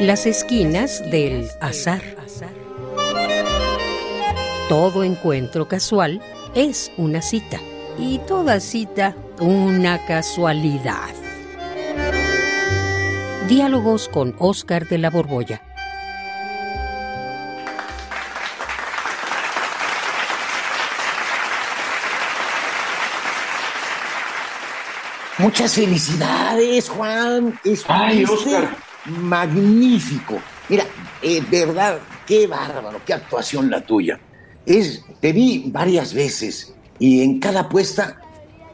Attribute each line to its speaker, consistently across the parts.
Speaker 1: Las esquinas del azar. Todo encuentro casual es una cita y toda cita una casualidad. Diálogos con Oscar de la Borbolla.
Speaker 2: Muchas felicidades, Juan. Es
Speaker 3: Ay, Oscar.
Speaker 2: Magnífico. Mira, eh, verdad, qué bárbaro, qué actuación la tuya. Es, te vi varias veces y en cada apuesta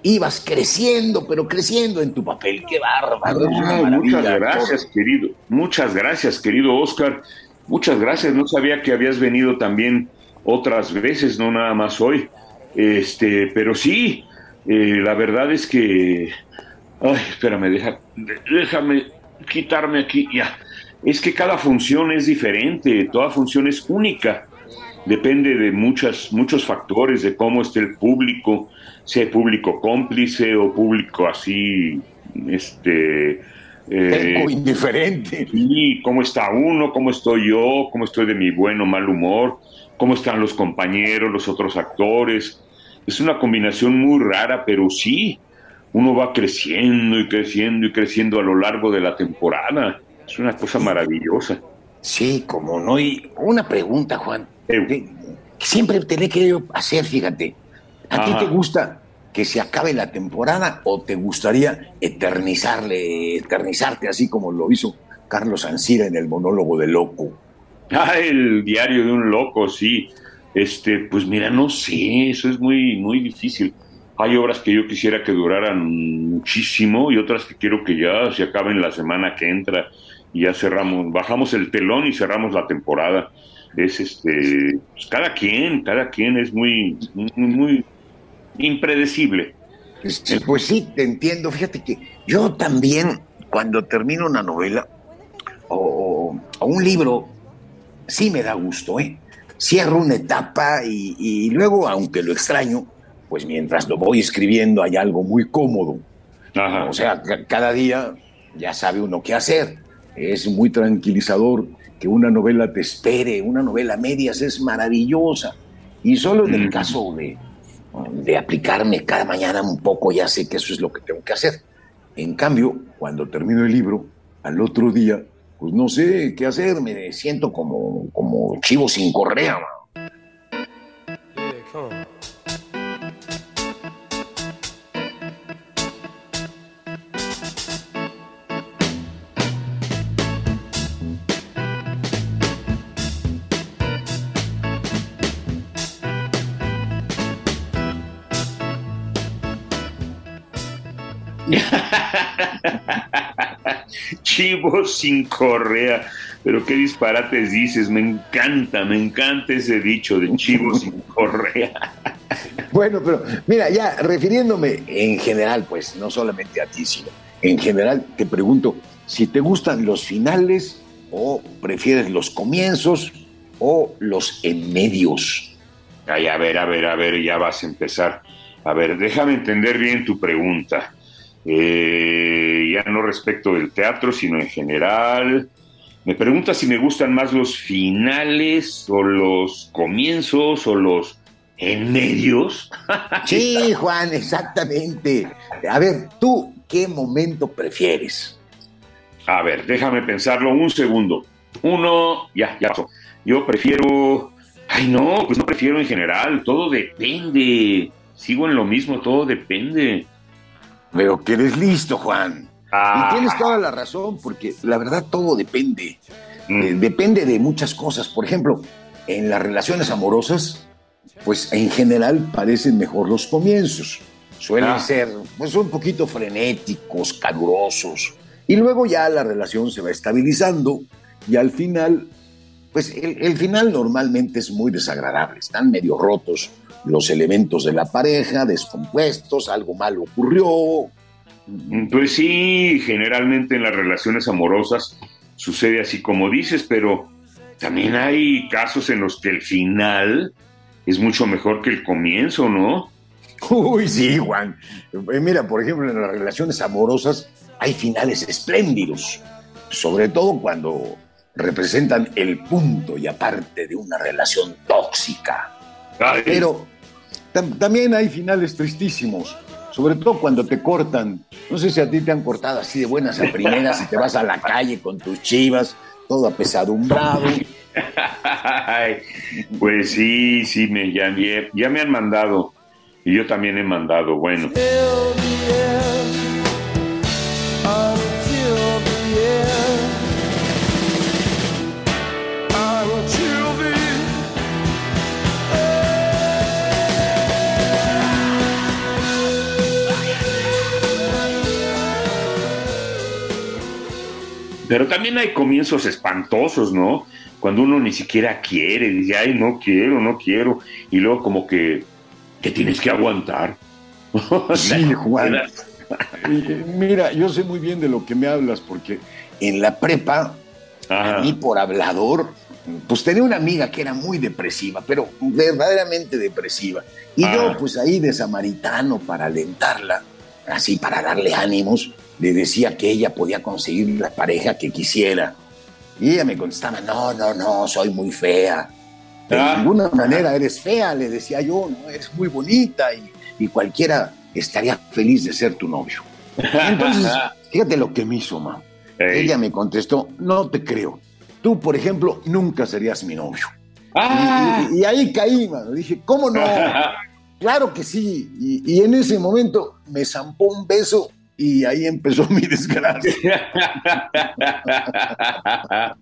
Speaker 2: ibas creciendo, pero creciendo en tu papel. Qué bárbaro.
Speaker 3: Ay, muchas gracias, querido. Muchas gracias, querido Oscar. Muchas gracias. No sabía que habías venido también otras veces, no nada más hoy. Este, pero sí, eh, la verdad es que. Ay, espérame, deja, de- déjame quitarme aquí. Ya. Es que cada función es diferente, toda función es única. Depende de muchas, muchos factores, de cómo esté el público, si hay público cómplice o público así, este. eh,
Speaker 2: indiferente.
Speaker 3: Sí, cómo está uno, cómo estoy yo, cómo estoy de mi buen o mal humor, cómo están los compañeros, los otros actores. Es una combinación muy rara, pero sí, uno va creciendo y creciendo y creciendo a lo largo de la temporada. Es una cosa maravillosa.
Speaker 2: Sí, como no. Y una pregunta, Juan.
Speaker 3: Eu.
Speaker 2: que siempre te la he querido hacer, fíjate. ¿A ti te gusta que se acabe la temporada o te gustaría eternizarle, eternizarte así como lo hizo Carlos Ancira en el monólogo de Loco?
Speaker 3: Ah, el diario de un loco, sí. Este, pues mira, no sé, eso es muy, muy difícil. Hay obras que yo quisiera que duraran muchísimo y otras que quiero que ya se acaben la semana que entra y ya cerramos, bajamos el telón y cerramos la temporada. Es este, pues cada quien, cada quien es muy, muy, muy impredecible.
Speaker 2: Este, Pues sí, te entiendo. Fíjate que yo también, cuando termino una novela o, un libro, sí me da gusto, ¿eh? Cierro una etapa y luego, aunque lo extraño, pues mientras lo voy escribiendo hay algo muy cómodo.
Speaker 3: Ajá.
Speaker 2: O sea, ca- cada día ya sabe uno qué hacer. Es muy tranquilizador que una novela te espere. Una novela a medias es maravillosa. Y solo en el caso de, de aplicarme cada mañana un poco, ya sé que eso es lo que tengo que hacer. En cambio, cuando termino el libro, al otro día, pues no sé qué hacer. Me siento como, como chivo sin correa.
Speaker 3: Chivo sin correa. Pero qué disparates dices, me encanta, me encanta ese dicho de chivo sin correa.
Speaker 2: Bueno, pero mira, ya refiriéndome en general, pues no solamente a ti, sino en general, te pregunto si te gustan los finales o prefieres los comienzos o los en medios.
Speaker 3: Ay, a ver, a ver, a ver, ya vas a empezar. A ver, déjame entender bien tu pregunta. Eh, ya no respecto del teatro, sino en general. Me preguntas si me gustan más los finales o los comienzos o los en medios.
Speaker 2: Sí, Juan, exactamente. A ver, ¿tú qué momento prefieres?
Speaker 3: A ver, déjame pensarlo un segundo. Uno, ya, ya pasó. Yo prefiero. Ay, no, pues no prefiero en general. Todo depende. Sigo en lo mismo, todo depende.
Speaker 2: Veo que eres listo, Juan.
Speaker 3: Ah,
Speaker 2: Y tienes toda la razón, porque la verdad todo depende.
Speaker 3: mm,
Speaker 2: Eh, depende de muchas cosas. Por ejemplo, en las relaciones amorosas, pues en general parecen mejor los comienzos. Suelen
Speaker 3: Ah.
Speaker 2: ser pues un poquito frenéticos, calurosos. Y luego ya la relación se va estabilizando y al final, pues el, el final normalmente es muy desagradable. Están medio rotos los elementos de la pareja, descompuestos, algo malo ocurrió.
Speaker 3: Pues sí, generalmente en las relaciones amorosas sucede así como dices, pero también hay casos en los que el final es mucho mejor que el comienzo, ¿no?
Speaker 2: Uy, sí, Juan. Eh, Mira, por ejemplo, en las relaciones amorosas hay finales espléndidos, sobre todo cuando representan el punto y aparte de una relación tóxica.
Speaker 3: Ay,
Speaker 2: Pero tam- también hay finales tristísimos, sobre todo cuando te cortan. No sé si a ti te han cortado así de buenas a primeras y te vas a la calle con tus chivas, todo apesadumbrado.
Speaker 3: Ay, pues sí, sí, me, ya, ya- ya me han mandado. Y yo también he mandado, bueno. Pero también hay comienzos espantosos, ¿no? Cuando uno ni siquiera quiere, dice, ay, no quiero, no quiero. Y luego como que te tienes que aguantar.
Speaker 2: Sí, Juan. Mira, yo sé muy bien de lo que me hablas porque en la prepa,
Speaker 3: Ajá.
Speaker 2: a mí por hablador, pues tenía una amiga que era muy depresiva, pero verdaderamente depresiva. Y
Speaker 3: Ah.
Speaker 2: yo, pues ahí de samaritano para alentarla, así para darle ánimos, le decía que ella podía conseguir la pareja que quisiera. Y ella me contestaba, no, no, no, soy muy fea. De
Speaker 3: Ah.
Speaker 2: ninguna manera eres fea, le decía yo, no, eres muy bonita y, y cualquiera estaría feliz de ser tu novio. Entonces, fíjate lo que me hizo, ma.
Speaker 3: Ey.
Speaker 2: Ella me contestó, no te creo. Tú, por ejemplo, nunca serías mi novio.
Speaker 3: Ah.
Speaker 2: Y, y- y ahí caí, mano. Dije, ¿cómo no? Claro que sí. Y, y en ese momento me zampó un beso y ahí empezó mi desgracia.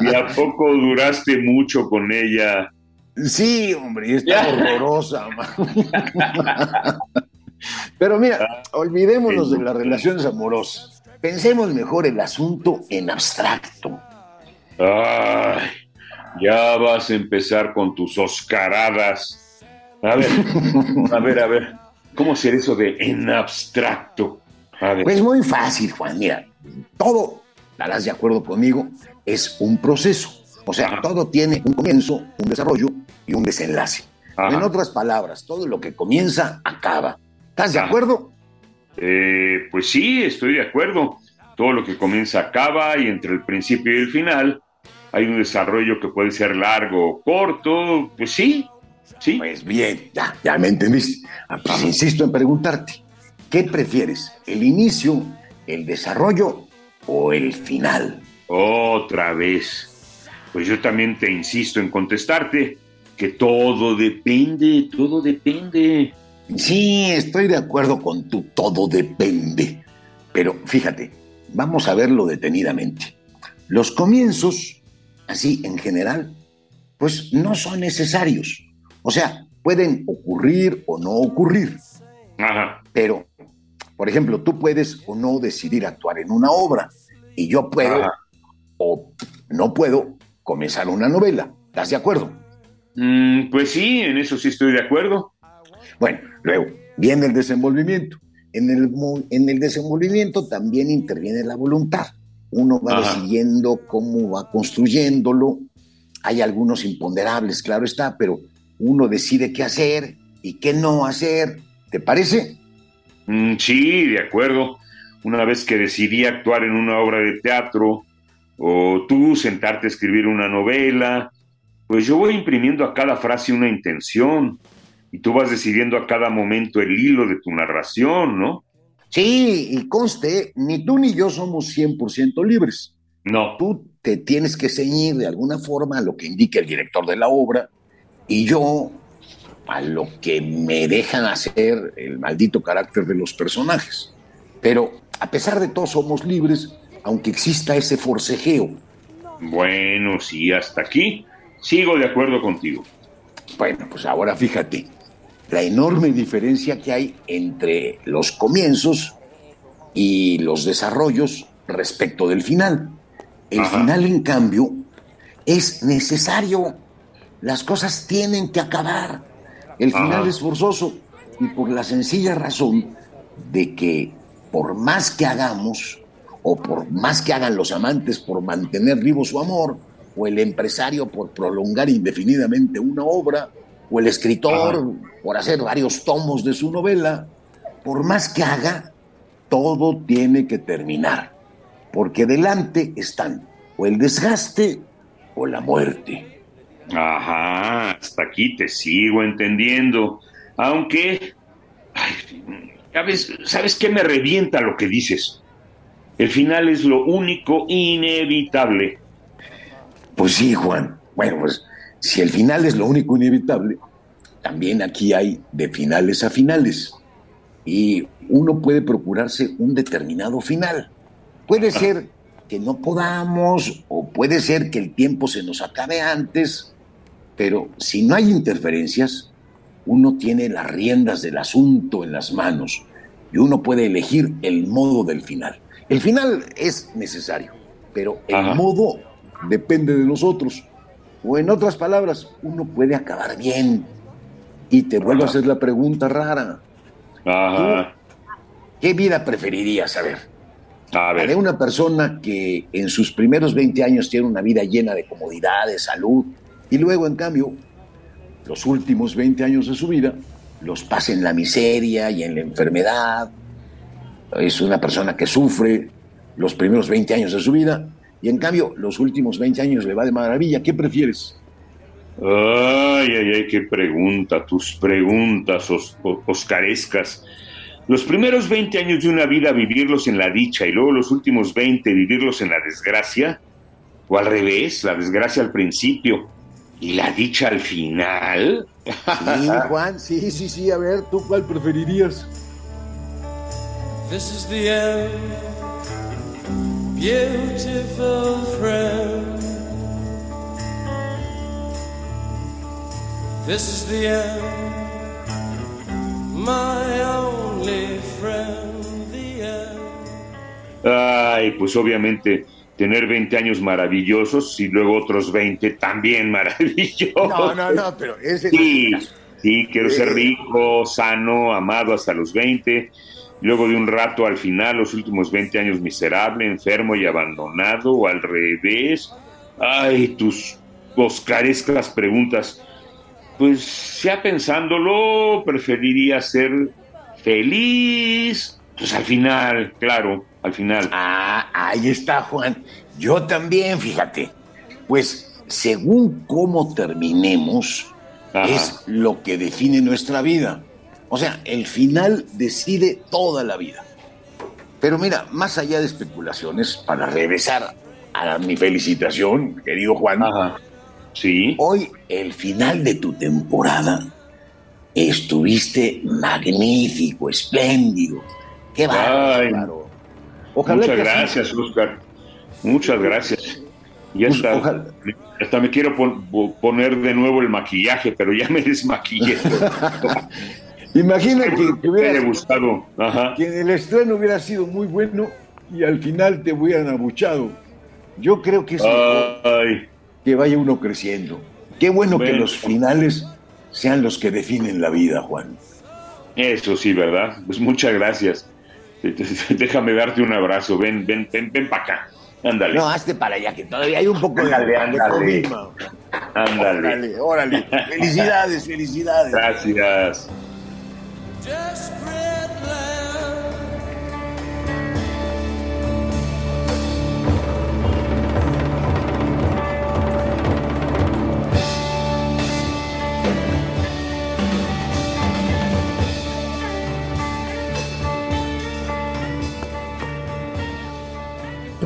Speaker 3: ¿Y a poco duraste mucho con ella?
Speaker 2: Sí, hombre, está horrorosa. Pero mira, olvidémonos de las relaciones amorosas. Pensemos mejor el asunto en abstracto.
Speaker 3: Ay, ya vas a empezar con tus oscaradas. A ver, a ver, a ver. ¿Cómo ser eso de en abstracto?
Speaker 2: Pues muy fácil, Juan. Mira, todo, estarás de acuerdo conmigo, es un proceso. O sea,
Speaker 3: Ajá.
Speaker 2: todo tiene un comienzo, un desarrollo y un desenlace.
Speaker 3: Ajá.
Speaker 2: En otras palabras, todo lo que comienza, acaba. ¿Estás de acuerdo?
Speaker 3: Eh, pues sí, estoy de acuerdo. Todo lo que comienza acaba y entre el principio y el final hay un desarrollo que puede ser largo o corto. Pues sí, sí.
Speaker 2: Pues bien, ya, ya me entendiste. Ah, pues insisto en preguntarte, ¿qué prefieres? ¿El inicio, el desarrollo o el final?
Speaker 3: Otra vez. Pues yo también te insisto en contestarte que todo depende, todo depende.
Speaker 2: Sí, estoy de acuerdo con tu todo depende. Pero fíjate, vamos a verlo detenidamente. Los comienzos, así en general, pues no son necesarios. O sea, pueden ocurrir o no ocurrir.
Speaker 3: Ajá.
Speaker 2: Pero, por ejemplo, tú puedes o no decidir actuar en una obra. Y yo puedo
Speaker 3: Ajá.
Speaker 2: o no puedo comenzar una novela. ¿Estás de acuerdo?
Speaker 3: Mm, pues sí, en eso sí estoy de acuerdo.
Speaker 2: Bueno, luego viene el desenvolvimiento. En el, en el desenvolvimiento también interviene la voluntad. Uno va
Speaker 3: Ajá.
Speaker 2: decidiendo cómo va construyéndolo. Hay algunos imponderables, claro está, pero uno decide qué hacer y qué no hacer. ¿Te parece?
Speaker 3: Mm, sí, de acuerdo. Una vez que decidí actuar en una obra de teatro, o tú sentarte a escribir una novela, pues yo voy imprimiendo a cada frase una intención, y tú vas decidiendo a cada momento el hilo de tu narración, ¿no?
Speaker 2: Sí, y conste, ni tú ni yo somos 100% libres.
Speaker 3: No.
Speaker 2: Tú te tienes que ceñir de alguna forma a lo que indica el director de la obra y yo a lo que me dejan hacer el maldito carácter de los personajes. Pero a pesar de todo somos libres, aunque exista ese forcejeo.
Speaker 3: Bueno, sí, hasta aquí sigo de acuerdo contigo.
Speaker 2: Bueno, pues ahora fíjate, la enorme diferencia que hay entre los comienzos y los desarrollos respecto del final. El
Speaker 3: Ajá.
Speaker 2: final, en cambio, es necesario. Las cosas tienen que acabar. El final
Speaker 3: Ajá.
Speaker 2: es forzoso y por la sencilla razón de que por más que hagamos o por más que hagan los amantes por mantener vivo su amor, o el empresario por prolongar indefinidamente una obra, o el escritor por hacer varios tomos de su novela, por más que haga, todo tiene que terminar, porque delante están o el desgaste o la muerte.
Speaker 3: Ajá, hasta aquí te sigo entendiendo. Aunque, ay, ¿sabes, ¿sabes qué me revienta lo que dices? El final es lo único inevitable.
Speaker 2: Pues sí, Juan. Bueno, pues si el final es lo único inevitable, también aquí hay de finales a finales. Y uno puede procurarse un determinado final. Puede ser que no podamos o puede ser que el tiempo se nos acabe antes, pero si no hay interferencias, uno tiene las riendas del asunto en las manos y uno puede elegir el modo del final. El final es necesario, pero el
Speaker 3: Ajá.
Speaker 2: modo depende de nosotros. O en otras palabras, uno puede acabar bien. Y te vuelvo a hacer la pregunta rara.
Speaker 3: Ajá.
Speaker 2: ¿Qué vida preferirías saber?
Speaker 3: A
Speaker 2: de una persona que en sus primeros 20 años tiene una vida llena de comodidades, salud, y luego, en cambio, los últimos 20 años de su vida los pasa en la miseria y en la enfermedad. Es una persona que sufre los primeros 20 años de su vida y, en cambio, los últimos 20 años le va de maravilla. ¿Qué prefieres?
Speaker 3: Ay, ay, ay, qué pregunta, tus preguntas os- o- oscarescas. Los primeros 20 años de una vida vivirlos en la dicha y luego los últimos 20 vivirlos en la desgracia, o al revés, la desgracia al principio y la dicha al final.
Speaker 2: Sí, Juan, sí, sí, sí. A ver, ¿tú cuál preferirías?
Speaker 4: This is the end, beautiful friend. This is the end, my
Speaker 3: Pues obviamente tener 20 años maravillosos y luego otros 20 también maravillosos.
Speaker 2: No, no, no, pero ese
Speaker 3: Sí, sí, quiero ser
Speaker 2: Eh.
Speaker 3: rico, sano, amado hasta los 20. Luego de un rato al final, los últimos 20 años miserable, enfermo y abandonado, o al revés. Ay, tus oscarescas preguntas. Pues ya pensándolo, preferiría ser feliz. Pues al final, claro, al final.
Speaker 2: Ah, ahí está, Juan. Yo también, fíjate. Pues según cómo terminemos,
Speaker 3: Ajá.
Speaker 2: es lo que define nuestra vida. O sea, el final decide toda la vida. Pero mira, más allá de especulaciones, para regresar a mi felicitación, querido Juan,
Speaker 3: Ajá. Sí.
Speaker 2: hoy el final de tu temporada estuviste magnífico, espléndido. Qué bárbaro. Ojalá
Speaker 3: Muchas
Speaker 2: que así-
Speaker 3: gracias, Oscar. Muchas graas. Ya
Speaker 2: Pues,
Speaker 3: está.
Speaker 2: ojalá.
Speaker 3: Hasta me quiero pon- po- poner de nuevo el maquillaje, pero ya me desmaquillé.
Speaker 2: Imagina que,
Speaker 3: haya gustado. Ajá.
Speaker 2: que el estreno hubiera sido muy bueno y al final te hubieran abuchado. Yo creo que es que vaya uno creciendo. Qué bueno, que los finales sean los que definen la vida, Juan.
Speaker 3: eso sí, ¿verdad? Pues muchas gracias. Déjame darte un abrazo. Ven, ven, ven, ven para acá. Ándale,
Speaker 2: No, hazte para allá, que todavía hay un poco de,
Speaker 3: Ándale,
Speaker 2: de
Speaker 3: ándale. ándale.
Speaker 2: Órale, órale. Felicidades, felicidades.
Speaker 3: Gracias.